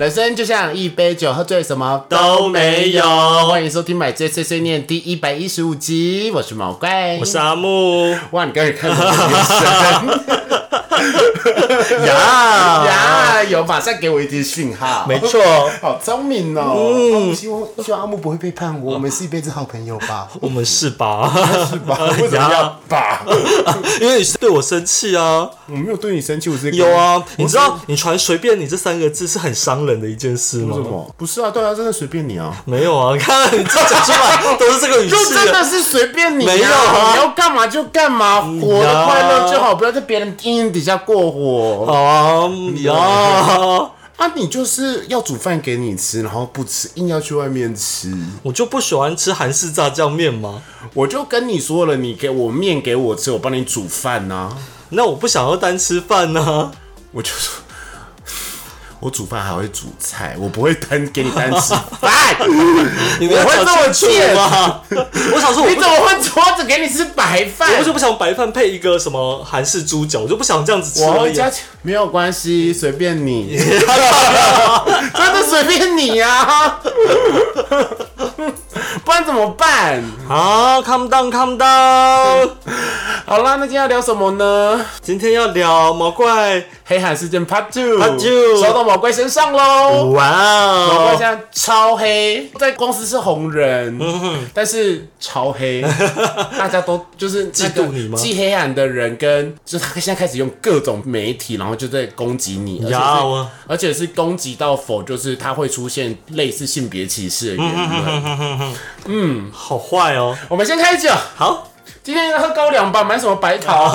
人生就像一杯酒，喝醉什么都没有。欢迎收听《买醉碎碎念》第一百一十五集，我是毛怪，我是阿木。哇，你刚才看什么眼神？呀，呀，有马上给我一点讯号，没错，好聪明哦！嗯，希望希望阿木不会背叛我，我们是一辈子好朋友吧？我们是吧？是吧？为什么要吧？因为你是对我生气啊！我没有对你生气，我是有啊，你知道你传随便你这三个字是很伤人的一件事吗为？什么？不是啊，对啊，真的随便你啊。没有啊，看你这讲出来都是这个语就气啊。真的是随便你、啊，没有啊你要干嘛就干嘛，活得快乐就好，不要在别人阴影底下过活。好啊，呀，啊，你就是要煮饭给你吃，然后不吃，硬要去外面吃。我就不喜欢吃韩式炸酱面吗。我就跟你说了，你给我面给我吃，我帮你煮饭呐、那我不想要单吃饭呢、我就说。我煮饭还会煮菜，我不会单给你单吃饭。你不会这么贱吗？我想说，我你怎么会桌子给你吃白饭？我就不想白饭配一个什么韩式猪脚，我就不想这样子吃而已。没有关系，随便你，真的随便你呀、不然怎么办？好，calm down，calm down。好啦，那今天要聊什么呢？今天要聊毛怪，黑海事件 Part Two，Part two 烧到毛怪身上喽。哇哦！毛怪现在超黑，在公司是红人，但是超黑，大家都就是嫉妒你吗既黑暗的人跟，就是他现在开始用各种媒体，然后就在攻击你，而且是而且是攻击到否，就是他会出现类似性别歧视的言论。好坏哦。我们先开酒，好，今天要喝高粱吧？买什么白桃？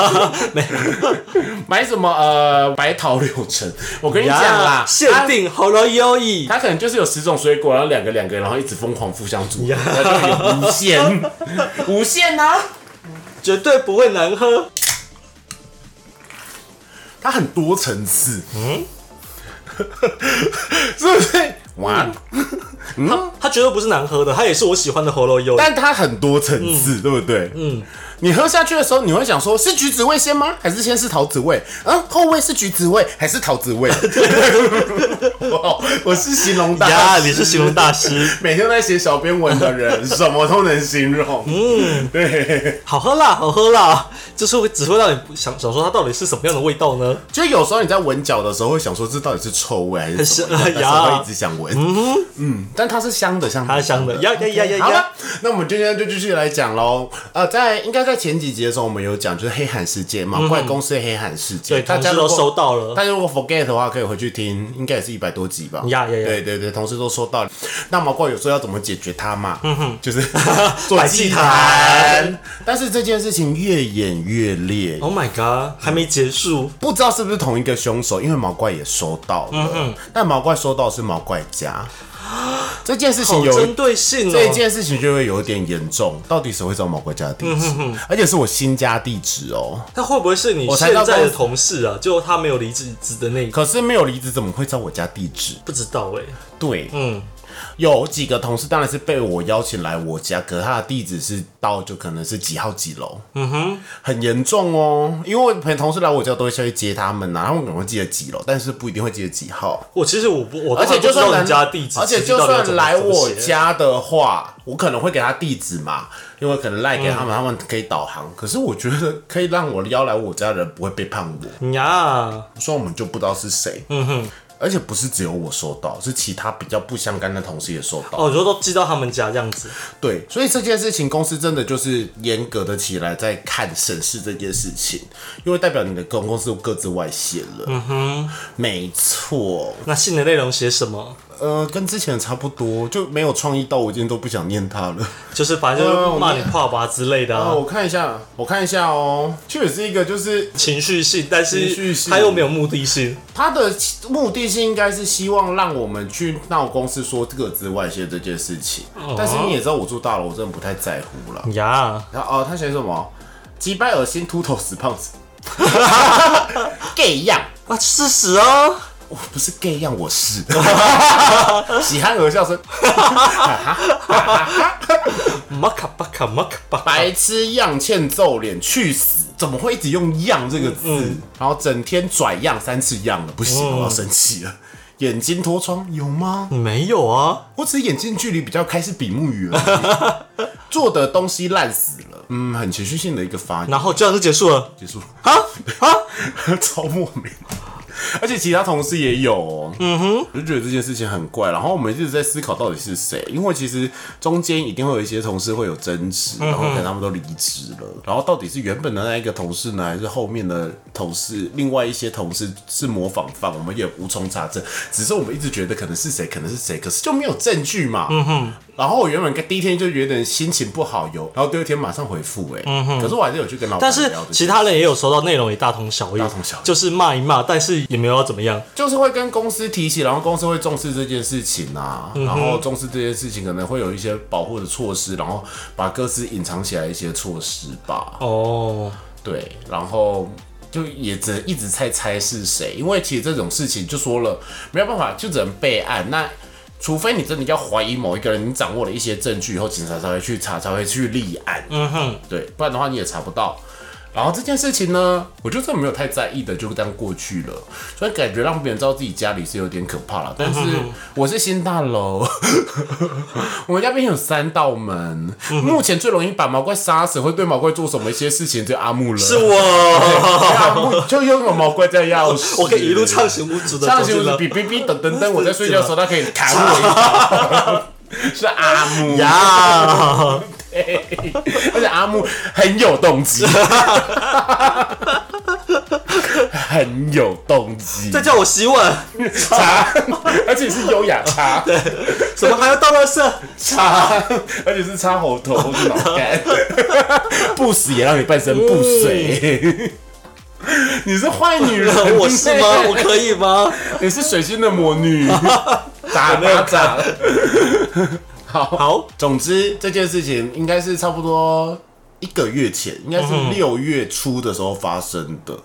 买什么呃白桃柳橙？我跟你讲啦，限定好了优异。它可能就是有十种水果，然后两个两个，然后一直疯狂互相组合，那就有无限，无限啊！绝对不会难喝。它很多层次，嗯，是不是？哇，它它绝对不是难喝的，它也是我喜欢的喉咙油。但它很多层次，对不对？嗯。你喝下去的时候，你会想说，是橘子味先吗？还是先是桃子味？嗯，后味是橘子味还是桃子味？我 我是形容大呀，师你是形容大师。每天都在写小编文的人，什么都能形容。嗯，对。好喝啦，好喝啦，就是会只会让你想想说它到底是什么样的味道呢？就有时候你在闻脚的时候会想说，这到底是臭味还是什么？一直想闻。嗯但它是香的，香的，它是香的呀呀呀呀呀好了，那我们今天就继续来讲喽。呃，在应该在前几集的时候，我们有讲就是黑喊事件嘛，怪公司的黑喊事件，对，大家都收到了。但如果 forget 的话，可以回去听，应该也是一百多集吧。呀呀呀对对对，同事都收到了。那毛怪有时候要怎么解决它嘛？嗯哼，就是 做摆祭坛。但是这件事情越演越烈，Oh my god，还没结束。不知道是不是同一个凶手，因为毛怪也收到了，嗯但毛怪收到的是毛怪家。这件事情有好针对性这。件事情就会有点严重，到底谁会找毛怪家的地址？而且是我新家地址哦。他会不会是你现在的同事啊？就他没有离职职的那可是没有离职，怎么会找我家地址？不知道哎、对，嗯，有几个同事当然是被我邀请来我家，可是他的地址是到就可能是几号几楼，嗯哼，很严重哦。因为我陪同事来我家都会下去接他们呐、他们可能会记得几楼，但是不一定会记得几号。我其实我不，我而且就算来当然不知道你家地址，而且就算来我，家的话，我可能会给他地址嘛，因为可能赖给他们，他们可以导航。可是我觉得可以让我邀来我家的人不会背叛我，呀，所以我们就不知道是谁。嗯哼。而且不是只有我收到，是其他比较不相干的同事也收到。哦，你说都寄到他们家这样子，对，所以这件事情公司真的就是严格的起来在看审视这件事情，因为代表你的公公司各自外泄了。嗯哼，没错。那信的内容写什么？呃，跟之前差不多，就没有创意到我今天都不想念他了。就是反正就是骂你爸爸之类的我看一下，我看一下哦，确实是一个，就是情绪性，但是他又没有目的性。他的目的性应该是希望让我们去闹公司说各自外泄这件事情，但是你也知道我住大楼，我真的不太在乎了。呀，然后哦，他写什么？击败恶心秃头死胖子，gay 样。啊，事实啊，我不是 gay 样，我 是喜憨儿笑声，马卡巴卡马卡巴卡，白痴样欠揍脸，去死！怎么会一直用“样”这个字？然后整天拽样三次样了，不行，我要生气了。眼睛脱窗有吗？你没有啊？我只是眼睛距离比较开是比目鱼而已，做的东西烂死了。嗯，很情绪性的一个发言，然后这样就结束了结束了，啊啊！超莫名。而且其他同事也有、哦，嗯哼，我就觉得这件事情很怪。然后我们一直在思考到底是谁，因为其实中间一定会有一些同事会有争执，然后可能他们都离职了。然后到底是原本的那一个同事呢，还是后面的同事？另外一些同事是模仿犯，我们也无从查证。只是我们一直觉得可能是谁，可能是谁，可是就没有证据嘛。嗯哼。然后我原本第一天就有点心情不好，有，然后第二天马上回复，哎，嗯哼。可是我还是有去跟老板但是。其他人也有收到内容也大同小异，大同小异就是骂一骂，但是也没有要怎么样。就是会跟公司提起，然后公司会重视这件事情啊，然后重视这件事情可能会有一些保护的措施，然后把各自隐藏起来一些措施吧。哦，对，然后就也只能一直在猜是谁，因为其实这种事情就说了没有办法，就只能备案。那除非你真的要怀疑某一个人，你掌握了一些证据以后，警察才会去查，才会去立案。嗯哼，对，不然的话你也查不到。然后这件事情呢，我就真的没有太在意的，就这样过去了。所以感觉让别人知道自己家里是有点可怕了。但是我是新大楼，我们家边有三道门。目前最容易把毛怪杀死，会对毛怪做什么一些事情，就阿木了。是我，阿木就拥有毛怪在钥匙，我可以一路畅行无阻的上行走进了比哔哔等等等，我在睡觉的时候，他可以砍我一刀。是阿木，呀，而且阿木很有动机，很有动机。再叫我洗碗，茶，而且是优雅茶，对，怎么还要倒垃圾？茶，而且是擦喉头脑干，不死也让你半身不遂。你是坏女人，我是吗？我可以吗？你是水星的魔女，打巴掌。好，好，总之这件事情应该是差不多一个月前，应该是六月初的时候发生的。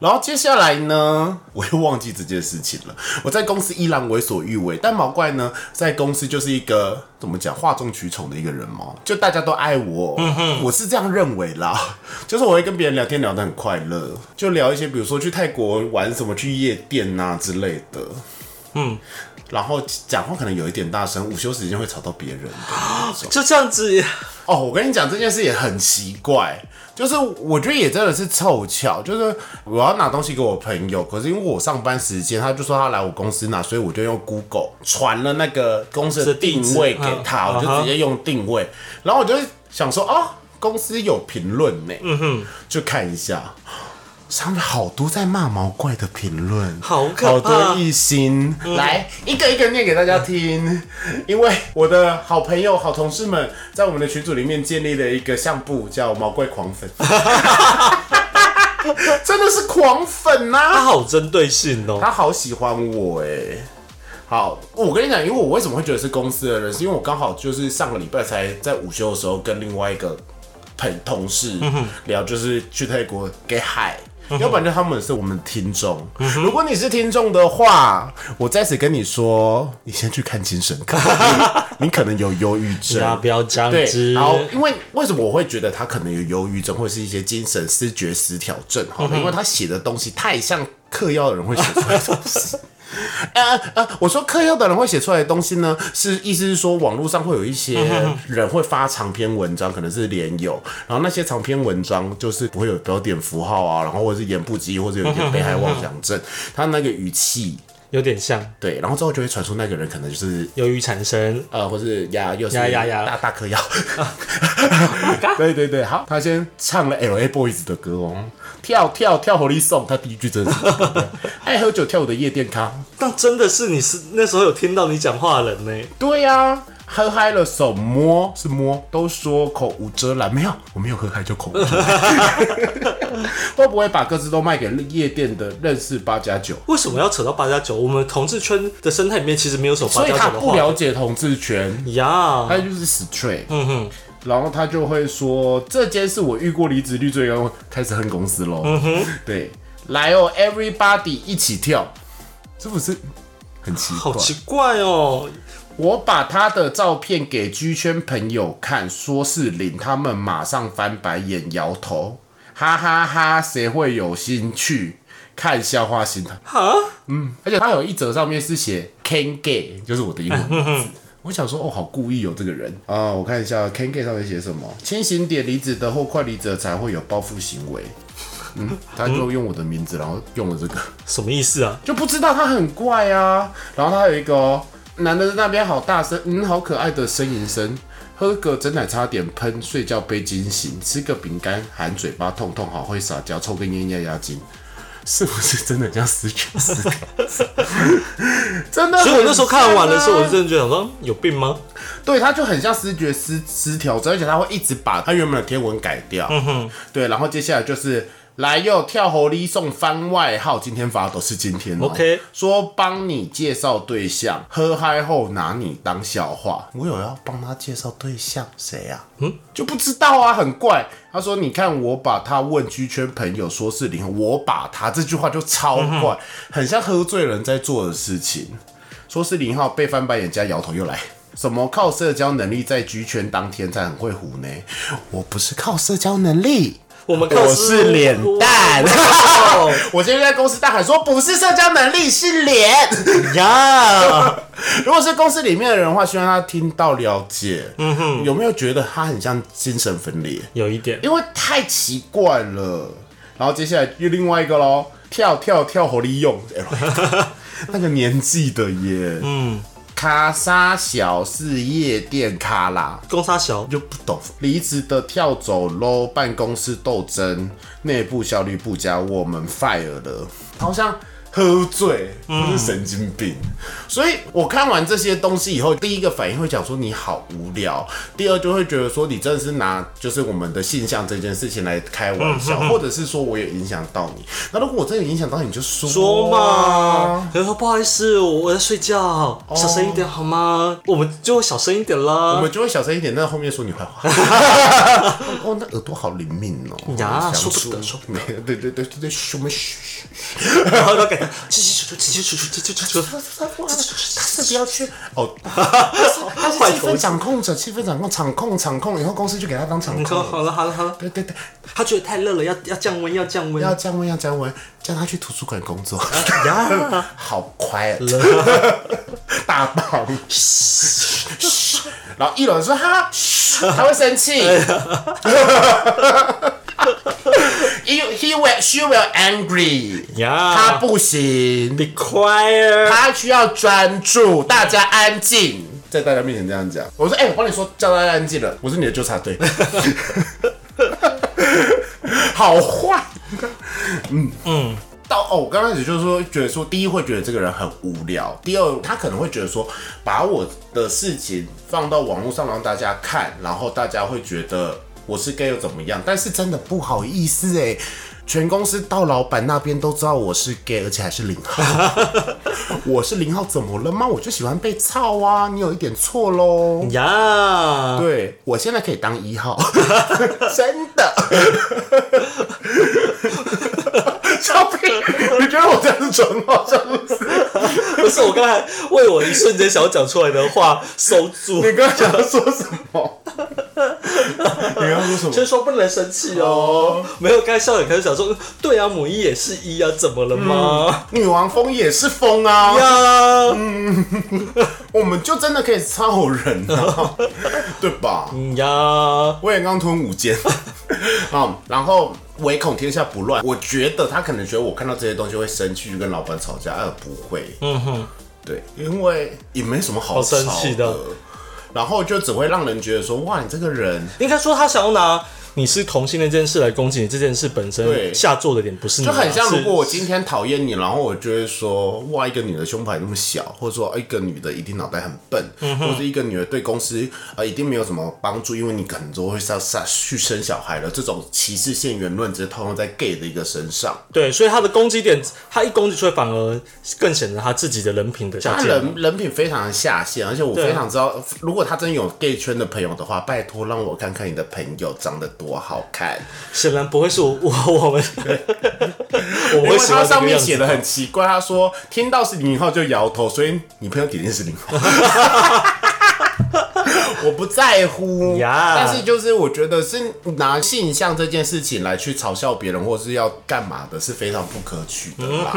然后接下来呢，我又忘记这件事情了。我在公司依然为所欲为，但毛怪呢，在公司就是一个怎么讲哗众取宠的一个人嘛，就大家都爱我，我是这样认为啦。就是我会跟别人聊天聊得很快乐，就聊一些比如说去泰国玩什么，去夜店啊、之类的。嗯，然后讲话可能有一点大声，午休时间会吵到别人。就这样子，哦，我跟你讲这件事也很奇怪，就是我觉得也真的是凑巧，就是我要拿东西给我朋友，可是因为我上班时间，他就说他来我公司拿，所以我就用 Google 传了那个公司的定位给他，嗯我就直接用定位，然后我就想说，哦，公司有评论呢，嗯哼，就看一下。上面好多在骂毛怪的评论，好可好多一心，来一个一个念给大家听。因为我的好朋友、好同事们在我们的群组里面建立了一个相簿，叫“毛怪狂粉”，真的是狂粉呐、他好针对性哦。他好喜欢我哎。好，我跟你讲，因为我为什么会觉得是公司的人，是因为我刚好就是上个礼拜才在午休的时候跟另外一个朋同事聊，就是去泰国给海。要不然就他们是我们的听众。如果你是听众的话，我在此跟你说，你先去看精神科，你可能有忧郁症。呀，不要这样对，子。然后因为为什么我会觉得他可能有忧郁症，或者是一些精神失觉失调症？哈、因为他写的东西太像嗑药的人会写出来的东西。呃呃，我说嗑药的人会写出来的东西呢，是意思是说网络上会有一些人会发长篇文章，可能是连友，然后那些长篇文章就是不会有标点符号啊，然后或者是言不及义，或者有一点被害妄想症，他那个语气。有点像对，然后之后就会传出那个人可能就是忧郁产生。呃，或是呀，又是呀呀呀大大嗑药。对对对，好，他先唱了 L A Boys 的歌哦，跳跳跳活力送，他第一句真的是这个 爱喝酒跳舞的夜店咖。但真的是你是那时候有听到你讲话的人呢。对呀、喝嗨了手摸是摸，都说口无遮拦，没有，我没有喝嗨就口无遮拦。会不会把各自都卖给夜店的认识八加九？为什么要扯到八加九？我们同志圈的生态里面其实没有什么八所以他加九的话不了解同志圈，呀。他就是 straight。嗯哼，然后他就会说：“这间是我遇过离职率最高，开始恨公司喽。”嗯哼，对，来哦，everybody 一起跳，是不是很奇怪？好奇怪哦。我把他的照片给居圈朋友看，说是零，他们马上翻白眼，摇头，哈哈哈谁会有兴趣？看笑话心态。哈，嗯，而且他有一则上面是写 Can Gay，就是我的英文名字。我想说，哦，好故意哦，这个人啊！我看一下 k a n Gay 上面写什么：轻型碘离子的或快离子才会有报复行为。嗯，他就用我的名字，然后用了这个，什么意思啊？就不知道他很怪啊。然后他有一个哦，男的在那边好大声，嗯，好可爱的呻吟声。喝个整奶差点喷，睡觉被惊醒，吃个饼干含嘴巴痛痛，好会撒娇，抽根烟压压惊，是不是真的像思觉失调？真的，所以我那时候看完的时候，我是真的觉得说，有病吗？对，他就很像失觉失失调症，而且他会一直把他原本的贴文改掉。嗯哼，对，然后接下来就是来又跳猴哩送番外号，今天发的都是今天、哦。OK 说帮你介绍对象，喝嗨后拿你当笑话。我有要帮他介绍对象，谁呀、嗯，就不知道啊，很怪。他说：“你看，我把他问居圈朋友说是零，我把他这句话就超怪，很像喝醉人在做的事情。说是零号被翻白眼加摇头又来。什么靠社交能力在居圈当天才很会唬呢？我不是靠社交能力，我们靠我是脸蛋。我今天在公司大喊说不是社交能力是脸。呀，如果是公司里面的人的话，希望他听到了解。嗯哼，有没有觉得他很像精神分裂？有一点，因为太奇怪了。然后接下来又另外一个喽，跳跳跳火力用，那个年纪的耶，嗯，卡莎小是夜店卡啦，公沙小，就不懂。离职的跳走喽，办公室斗争，内部效率不佳，我们 fire 了，好像喝醉，不是神经病。所以我看完这些东西以后，第一个反应会讲说你好无聊，第二就会觉得说你真的是拿就是我们的性向这件事情来开玩笑，或者是说我有影响到你。那如果我真的有影响到你，就说说啊嘛，可是说不好意思，我我在睡觉，小声一点好吗？我们就会小声一点啦我啦。们就会小声一点，但后面说你坏话。哦，那耳朵好灵敏哦。呀想说不得说不得，对对对对对，嘘我们嘘嘘。然后他感觉，去去去去去去去去去去，他是不要去。哦，他是气氛掌控者，气氛掌控，场控场控，以后公司就给他当场你说控。好了好了好了，对对对，他觉得太热了，要要降温。要降温。要降温要降温，叫他去图书馆工作，呀，好 quiet，大棒，然后一轮说哈，嘘他会生气。He he will she will angry，他不行，，Be quiet。他需要专注，大家安静。在大家面前这样讲，我说：“哎、我帮你说，叫大家安静了。”我是你的纠察队，好坏。嗯嗯。到哦，我刚开始就是说，觉得说，第一会觉得这个人很无聊，第二他可能会觉得说，把我的事情放到网络上让大家看，然后大家会觉得我是 gay 又怎么样？但是真的不好意思哎，全公司到老板那边都知道我是 gay，而且还是零号。我是零号，怎么了吗？我就喜欢被操啊！你有一点错喽。呀，对，我现在可以当一号，真的。你觉得我这样是蠢话是不是？不是我刚才为我一瞬间想要讲出来的话收住，你刚刚想要说什么？你刚刚说什么？就是说不能生气哦。没有，刚才笑点开始想说，对啊，母一也是一啊，怎么了吗？女王风也是风啊，呀，我们就真的可以操人啊，对吧？嗯呀，我也刚吞五间，好，然后唯恐天下不乱，我觉得他可能觉得我看到这些东西会生气，就跟老板吵架，呃，不会，嗯哼，对，因为也没什么好好生吵气的然后就只会让人觉得说，哇，你这个人。应该说他想要拿你是同性恋这件事来攻击你，这件事本身对下作的点不是你啊，就很像，如果我今天讨厌你，然后我就会说，哇，一个女的胸牌那么小，或者说一个女的一定脑袋很笨，嗯或者一个女的对公司呃一定没有什么帮助，因为你可能都会上上去生小孩了，这种歧视性言论直接套用在 gay 的一个身上。对，所以他的攻击点，他一攻击出来，反而更显得他自己的人品的下他。人人品非常的下线，而且我非常知道，如果他真有 gay 圈的朋友的话，拜托让我看看你的朋友长得多好看，显然不会是我我我们，我因为们会喜他上面写的很奇怪，他说听到是零号就摇头，所以你朋友肯定是零号。我不在乎 呀但是就是我觉得是拿性向这件事情来去嘲笑别人，或者是要干嘛的，是非常不可取的啦。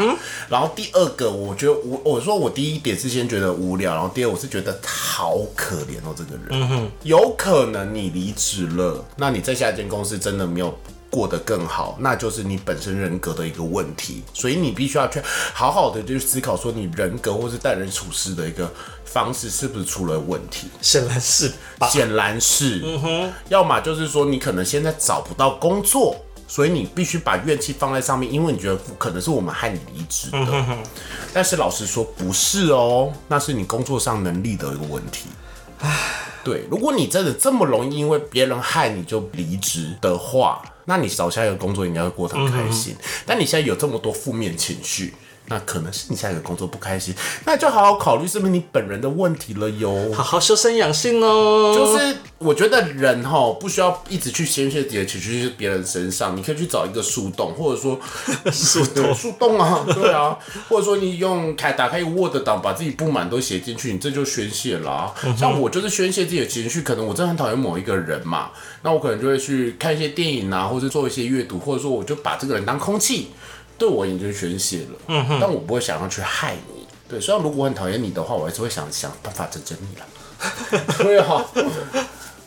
然后第二个，我觉得我，我说我第一点是先觉得无聊，然后第二我是觉得好可怜哦，这个人。有可能你离职了，那你在下一间公司真的没有。过得更好，那就是你本身人格的一个问题，所以你必须要去好好的去思考，说你人格或是待人处事的一个方式是不是出了问题。显然是？显然是，嗯哼，要么就是说你可能现在找不到工作，所以你必须把怨气放在上面，因为你觉得可能是我们害你离职的。但是老实说，不是哦，那是你工作上能力的一个问题。对，如果你真的这么容易因为别人害你就离职的话，那你找下一个工作应该会过得很开心。但你现在有这么多负面情绪。那可能是你下一个工作不开心，那就好好考虑是不是你本人的问题了哟。好好修身养性哦。就是我觉得人哈不需要一直去宣泄自己的情绪在别人身上，你可以去找一个树洞，或者说 树洞树洞啊，对啊，或者说你用开打开 Word 档，把自己不满都写进去，你这就宣泄啦、像我就是宣泄自己的情绪，可能我真的很讨厌某一个人嘛，那我可能就会去看一些电影啊，或者做一些阅读，或者说我就把这个人当空气。对我已经宣泄了，嗯哼，但我不会想要去害你。对，虽然如果我很讨厌你的话，我还是会想想办法整整你了。对啊，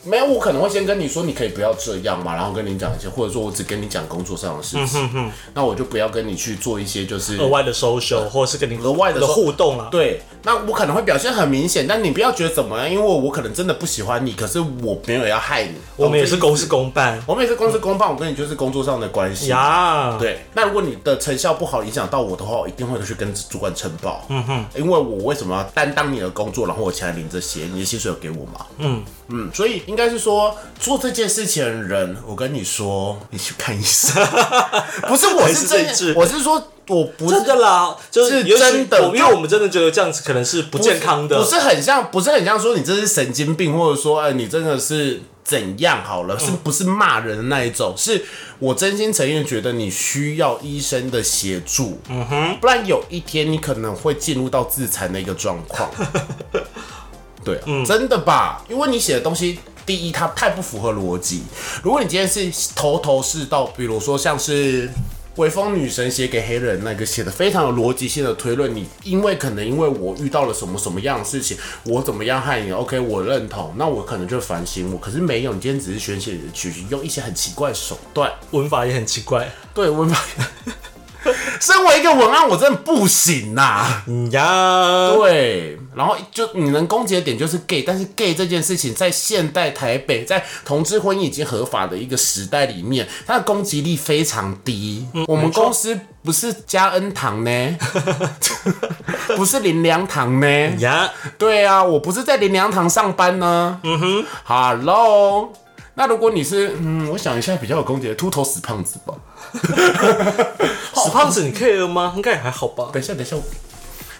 没有，我可能会先跟你说，你可以不要这样嘛，然后跟你讲一些，或者说我只跟你讲工作上的事情，嗯哼那我就不要跟你去做一些就是额外的 social，或者是跟你额外的的互动啊。对，那我可能会表现很明显，但你不要觉得怎么样，因为我可能真的不喜欢你，可是我没有要害你，我们也是公司事公办我们也是公事公办，我跟你就是工作上的关系。呀。对，那如果你的成效不好，影响到我的话，我一定会去跟主管呈报。嗯哼，因为我为什么要担当你的工作，然后我前来领这些，你的薪水有给我吗？嗯嗯，所以应该是说做这件事情的人，我跟你说，你去看医生，不是我是真我是说我不是真的啦，就是是真的因为我们真的觉得这样子可能是不健康的，不是很像，不是很像说你这是神经病，或者说哎你真的是怎样好了，是不是骂人的那一种？是我真心诚意地觉得你需要医生的协助，嗯哼，不然有一天你可能会进入到自残的一个状况。对啊、真的吧？因为你写的东西，第一它太不符合逻辑。如果你今天是头头是道，比如说像是。微风女神写给黑人那个写的非常有逻辑性的推论，你因为可能因为我遇到了什么什么样的事情，我怎么样害你？OK，我认同，那我可能就反省我。可是没有，你今天只是宣泄你的情绪，用一些很奇怪的手段。文法也很奇怪。对，文法。身为一个文案，我真的不行呐、嗯呀，对，然后就你能攻击的点就是 gay，但是 gay 这件事情在现代台北，在同志婚姻已经合法的一个时代里面，它的攻击力非常低。我们公司不是加恩堂呢，不是林良堂呢。呀，对啊，我不是在林良堂上班呢。嗯哼，Hello。那如果你是，嗯，我想一下比较有攻击的秃头死胖子吧。死 胖子你 care 吗？应该也还好吧。等一下，等一下，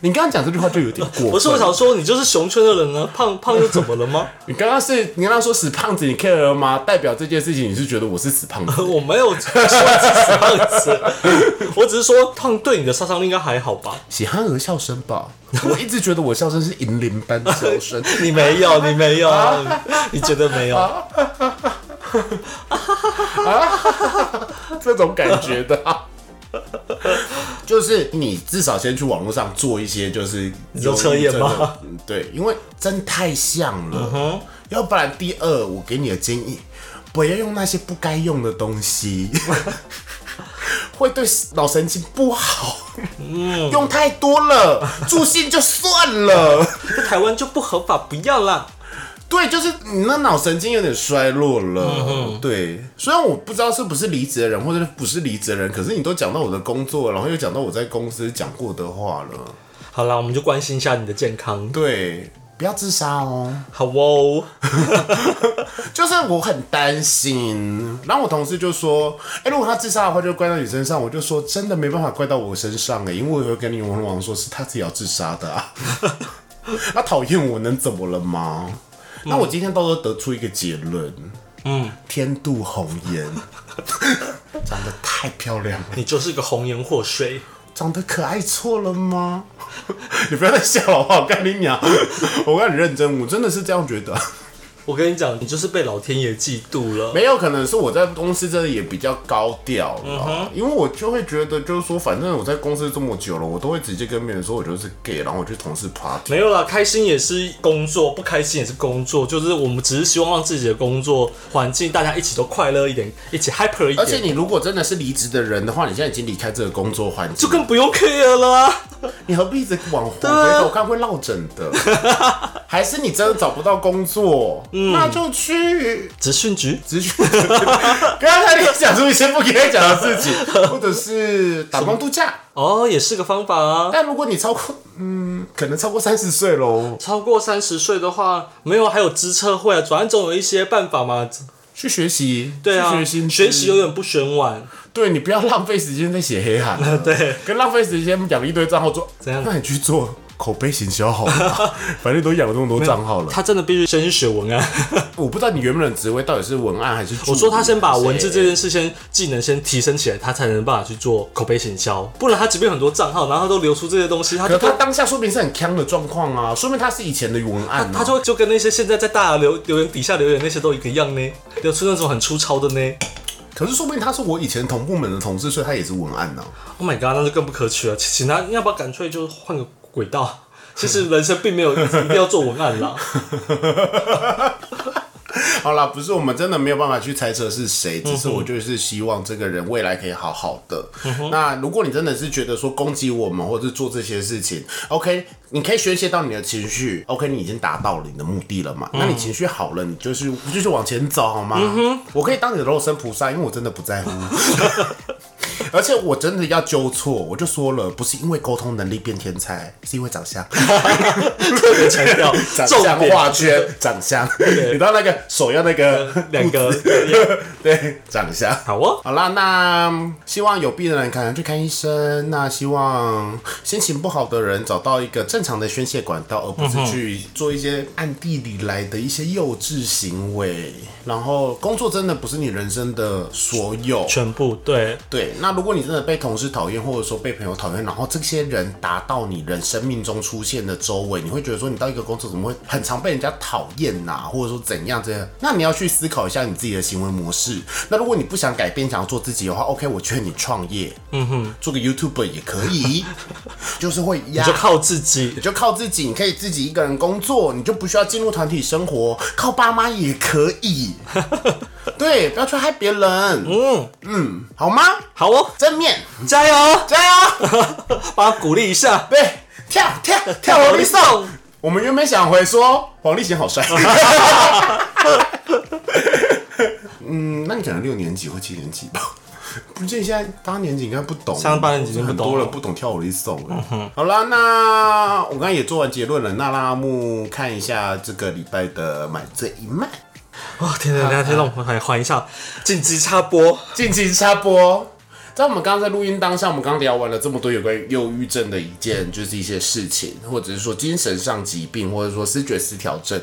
你刚刚讲这句话就有点过分。不是我想说，你就是熊圈的人呢，胖胖又怎么了吗？你刚刚是你刚刚说死胖子，你 care 了吗？代表这件事情你是觉得我是死胖子？我没有说死胖子，我只是说胖对你的杀伤力应该还好吧？喜憨儿笑声吧，我一直觉得我笑声是银铃般的笑声。你没有，你没有，你觉得没有？这种感觉的啊、就是你至少先去网络上做一些，就是你说测验吗对，因为真太像了。要不然，第二，我给你的建议，不要用那些不该用的东西，会对脑神经不好。用太多了，助兴就算了。在台湾就不合法，不要啦。对，就是你那脑神经有点衰弱了。对，虽然我不知道是不是离职的人，或者是不是离职的人，可是你都讲到我的工作，然后又讲到我在公司讲过的话了。好啦，我们就关心一下你的健康。对，不要自杀哦。好哦，就是我很担心，然后我同事就说：“哎、如果他自杀的话，就怪到你身上。”我就说：“真的没办法怪到我身上哎，因为我会跟你王王说是他自己要自杀的啊。他讨厌我能怎么了吗？那我今天到时候得出一个结论，嗯，天妒红颜，长得太漂亮了，你就是个红颜祸水。长得可爱错了吗？你不要再笑了好不好？我跟你娘，我跟你认真，我真的是这样觉得。我跟你讲，你就是被老天爷嫉妒了。没有可能是我在公司真的也比较高调了，因为我就会觉得就是说，反正我在公司这么久了，我都会直接跟别人说我就是 gay，然后我去同事 party。没有啦，开心也是工作，不开心也是工作，就是我们只是希望让自己的工作环境大家一起都快乐一点，一起 happy 一点。而且你如果真的是离职的人的话，你现在已经离开这个工作环境，就更不用 care 了啊。你何必一直往回头看，会落枕的？还是你真的找不到工作，那就去职训局。职训。刚刚他你讲出一些不应该讲的事情，或者是打工度假。哦，也是个方法啊。但如果你超过，嗯，可能超过三十岁喽。超过三十岁的话，没有还有支测会啊，转总有一些办法嘛。去学习，对啊，去学习，学习永远不嫌晚。对你不要浪费时间在写黑函，对，跟浪费时间养一堆账号做，怎样？那你去做口碑行销好了，反正都养了那么多账号了。他真的必须先去学文案。我不知道你原本的职位到底是文案还是……我说他先把文字这件事先技能先提升起来，他才能办法去做口碑行销。不然他即便很多账号，然后都流出这些东西，他可他当下说明是很坑的状况啊，说明他是以前的文案，他就就跟那些现在在大留留言底下留言那些都一个样呢，流出那种很粗糙的呢。可是说不定他是我以前同部门的同事，所以他也是文案呢。Oh my god，那就更不可取了。请他要不要干脆就换个轨道？其实人生并没有一定要做文案啦。好啦，不是我们真的没有办法去猜测是谁，只是我就是希望这个人未来可以好好的。那如果你真的是觉得说攻击我们或者做这些事情，OK，你可以宣泄到你的情绪，OK，你已经达到了你的目的了嘛？那你情绪好了，你就是就是往前走好吗？我可以当你的肉身菩萨，因为我真的不在乎。而且我真的要纠错，我就说了，不是因为沟通能力变天才，是因为长相。特别强调 长相画圈，长相。你知道那个手要那个两个 对长相。好哦，好啦，那希望有病的人可能去看医生。那希望心情不好的人找到一个正常的宣泄管道，而不是去做一些暗地里来的一些幼稚行为。然后工作真的不是你人生的所有全部，对对。那如果你真的被同事讨厌，或者说被朋友讨厌，然后这些人达到你人生命中出现的周围，你会觉得说你到一个工作怎么会很常被人家讨厌呐？或者说怎样这样？那你要去思考一下你自己的行为模式。那如果你不想改变，想要做自己的话，OK，我劝你创业，嗯哼，做个 YouTuber 也可以，就是会你就靠自己，你就靠自己，你可以自己一个人工作，你就不需要进入团体生活，靠爸妈也可以。对，不要去害别人。嗯嗯，好吗？好哦，正面，加油，加油，帮他鼓励一下。对，跳跳跳 黄立颂。我们原本想回说黄立行好帅。嗯，那你可能六年级或七年级吧？不见现在八年级应该不懂，像八年级很多了不懂跳舞的颂。好了，那我刚刚也做完结论了，那让阿木看一下这个礼拜的买这一卖。哇！天哪，大家听众朋友来缓一下，紧急插播，紧急插播。在我们刚刚在录音当下，我们刚聊完了这么多有关忧郁症的一件，就是一些事情，或者是说精神上疾病，或者说视觉失调症。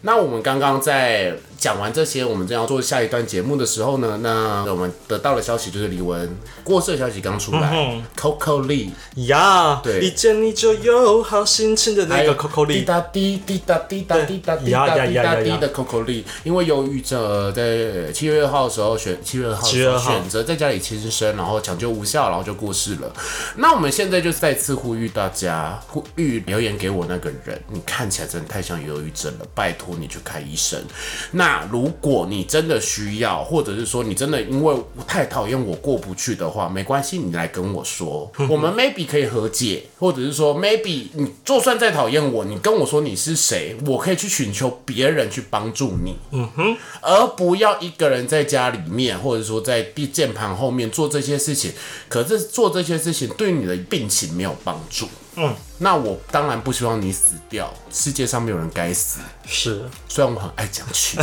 那我们刚刚在讲完这些，我们正要做下一段节目的时候呢，那我们得到的消息就是李玟过世的消息刚出来，Coco Lee 呀，对，一见你就有好心情的那个 Coco Lee，滴答滴滴答滴答滴答滴答滴答滴的 Coco Lee，因为忧郁症在七月二号的时候选七月二号选择在家里轻生。然后抢救无效，然后就过世了。那我们现在就再次呼吁大家，呼吁留言给我那个人，你看起来真的太像忧郁症了，拜托你去看医生。那如果你真的需要，或者是说你真的因为太讨厌我过不去的话，没关系，你来跟我说，我们 maybe 可以和解，或者是说 maybe 你就算再讨厌我，你跟我说你是谁，我可以去寻求别人去帮助你，嗯哼，而不要一个人在家里面，或者说在键键盘后面做这些。事情，可是做这些事情对你的病情没有帮助。嗯，那我当然不希望你死掉。世界上没有人该死。是，虽然我很爱讲去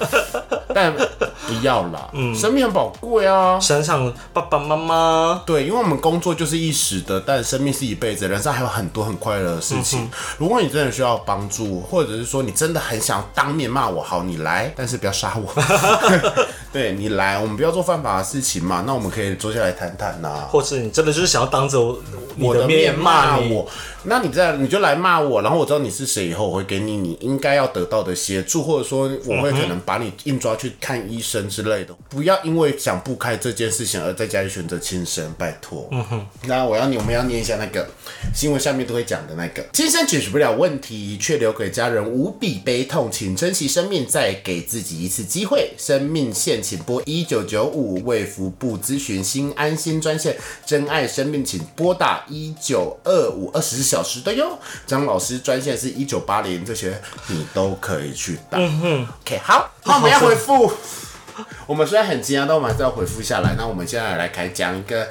但不要啦。嗯，生命很宝贵啊。想想爸爸妈妈。对，因为我们工作就是一时的，但生命是一辈子。人生还有很多很快乐的事情。如果你真的需要帮助，或者是说你真的很想当面骂我，好，你来，但是不要杀我。对你来，我们不要做犯法的事情嘛，那我们可以坐下来谈谈呐。或是你真的就是想要当着我你我的面面骂，我，那你在你就来骂我，然后我知道你是谁以后，我会给你你应该要得到的协助，或者说我会可能把你硬抓去看医生之类的。不要因为想不开这件事情而在家里选择轻生，拜托。嗯哼。那我要你，我们要念一下那个新闻下面都会讲的那个，今生解决不了问题，却留给家人无比悲痛，请珍惜生命，再给自己一次机会。生命线请拨一九九五卫福部咨询心安心专线，珍爱生命请拨打一九二五二十四小时的哟。张老师专线是一九八零，这些你都可以去打。嗯哼，OK，好，那我们要回复。我们虽然很惊讶，但我们还是要回复下来。那我们现在来开讲一个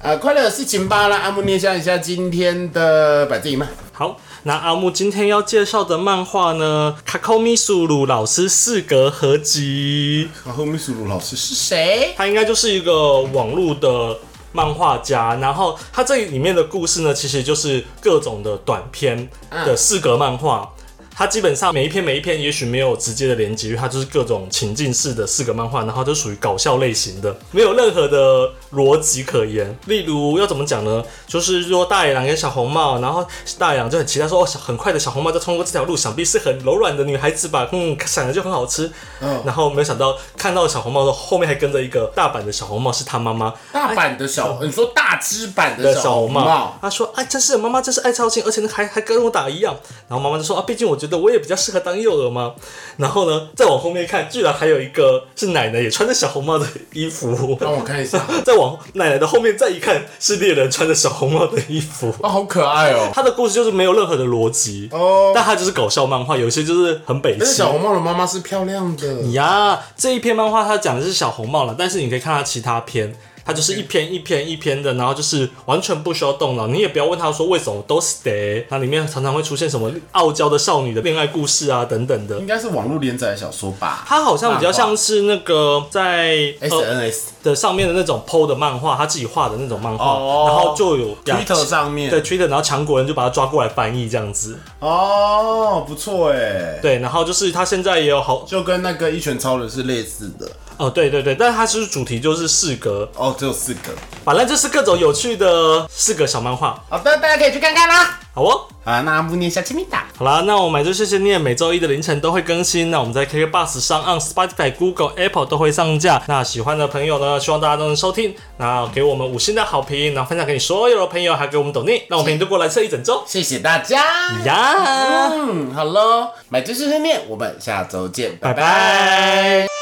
呃快乐的事情吧。来，阿木念下一下今天的百字一漫。好，那阿木今天要介绍的漫画呢，卡扣米苏鲁老师四格合集，然后秘书鲁老师是谁？他应该就是一个网络的漫画家，然后他这里面的故事呢，其实就是各种的短篇的四格漫画。它基本上每一篇每一篇也许没有直接的连接，它就是各种情境式的四个漫画，然后都属于搞笑类型的，没有任何的逻辑可言。例如要怎么讲呢？就是说大野狼跟小红帽，然后大野狼就很期待说，哦，很快的小红帽就通过这条路，想必是很柔软的女孩子吧？嗯，想着就很好吃。嗯然后没有想到看到小红帽的，后面还跟着一个大阪的小红帽，是他妈妈。大版的小，你说大只版的的小小红帽红帽，，他说：“哎，真是妈妈真是爱操心，而且呢还还跟我打一样。”然后妈妈就说：“啊，毕竟我觉得我也比较适合当幼儿吗。”然后呢，再往后面看，居然还有一个是奶奶也穿着小红帽的衣服。让我看一下，再往奶奶的后面再一看，是猎人穿着小红帽的衣服。啊，好可爱哦。他的故事就是没有任何的逻辑，哦，但他就是搞笑漫画，有些就是很北气但是小。红帽的妈妈是漂亮的。呀，这一篇漫画它讲的是小红帽了，但是你可以看它其他篇，它就是一篇一篇一篇的，然后就是完全不需要动脑，你也不要问他说为什么都 stay，，它里面常常会出现什么傲娇的少女的恋爱故事啊等等的应。该是网络连载的小说吧它好像比较像是那个在呃？SNS 的上面的那种 PO 的漫画，他自己画的那种漫画，哦然后就有 Twitter 上面对 Twitter，然后强国人就把它抓过来翻译这样子，哦，不错哎，对，然后就是他现在也有好就跟那个一拳超人是类似的。哦，对对对，但是它是主题就是四格，哦，只有四格。反正就是各种有趣的四格小漫画，好的，大家可以去看看啦。好哦。啊，那阿木念一下亲密达。好啦，那我们就谢谢念，每周一的凌晨都会更新。那我们在 KK Bus 上、按 Spotify、Google、Apple 都会上架。那喜欢的朋友呢，希望大家都能收听，那给我们五星的好评，然后分享给你所有的朋友，还给我们抖内，让我陪你度过蓝色一整周。谢谢大家。呀，嗯，好喽，买知识碎念，我们下周见，拜拜拜拜。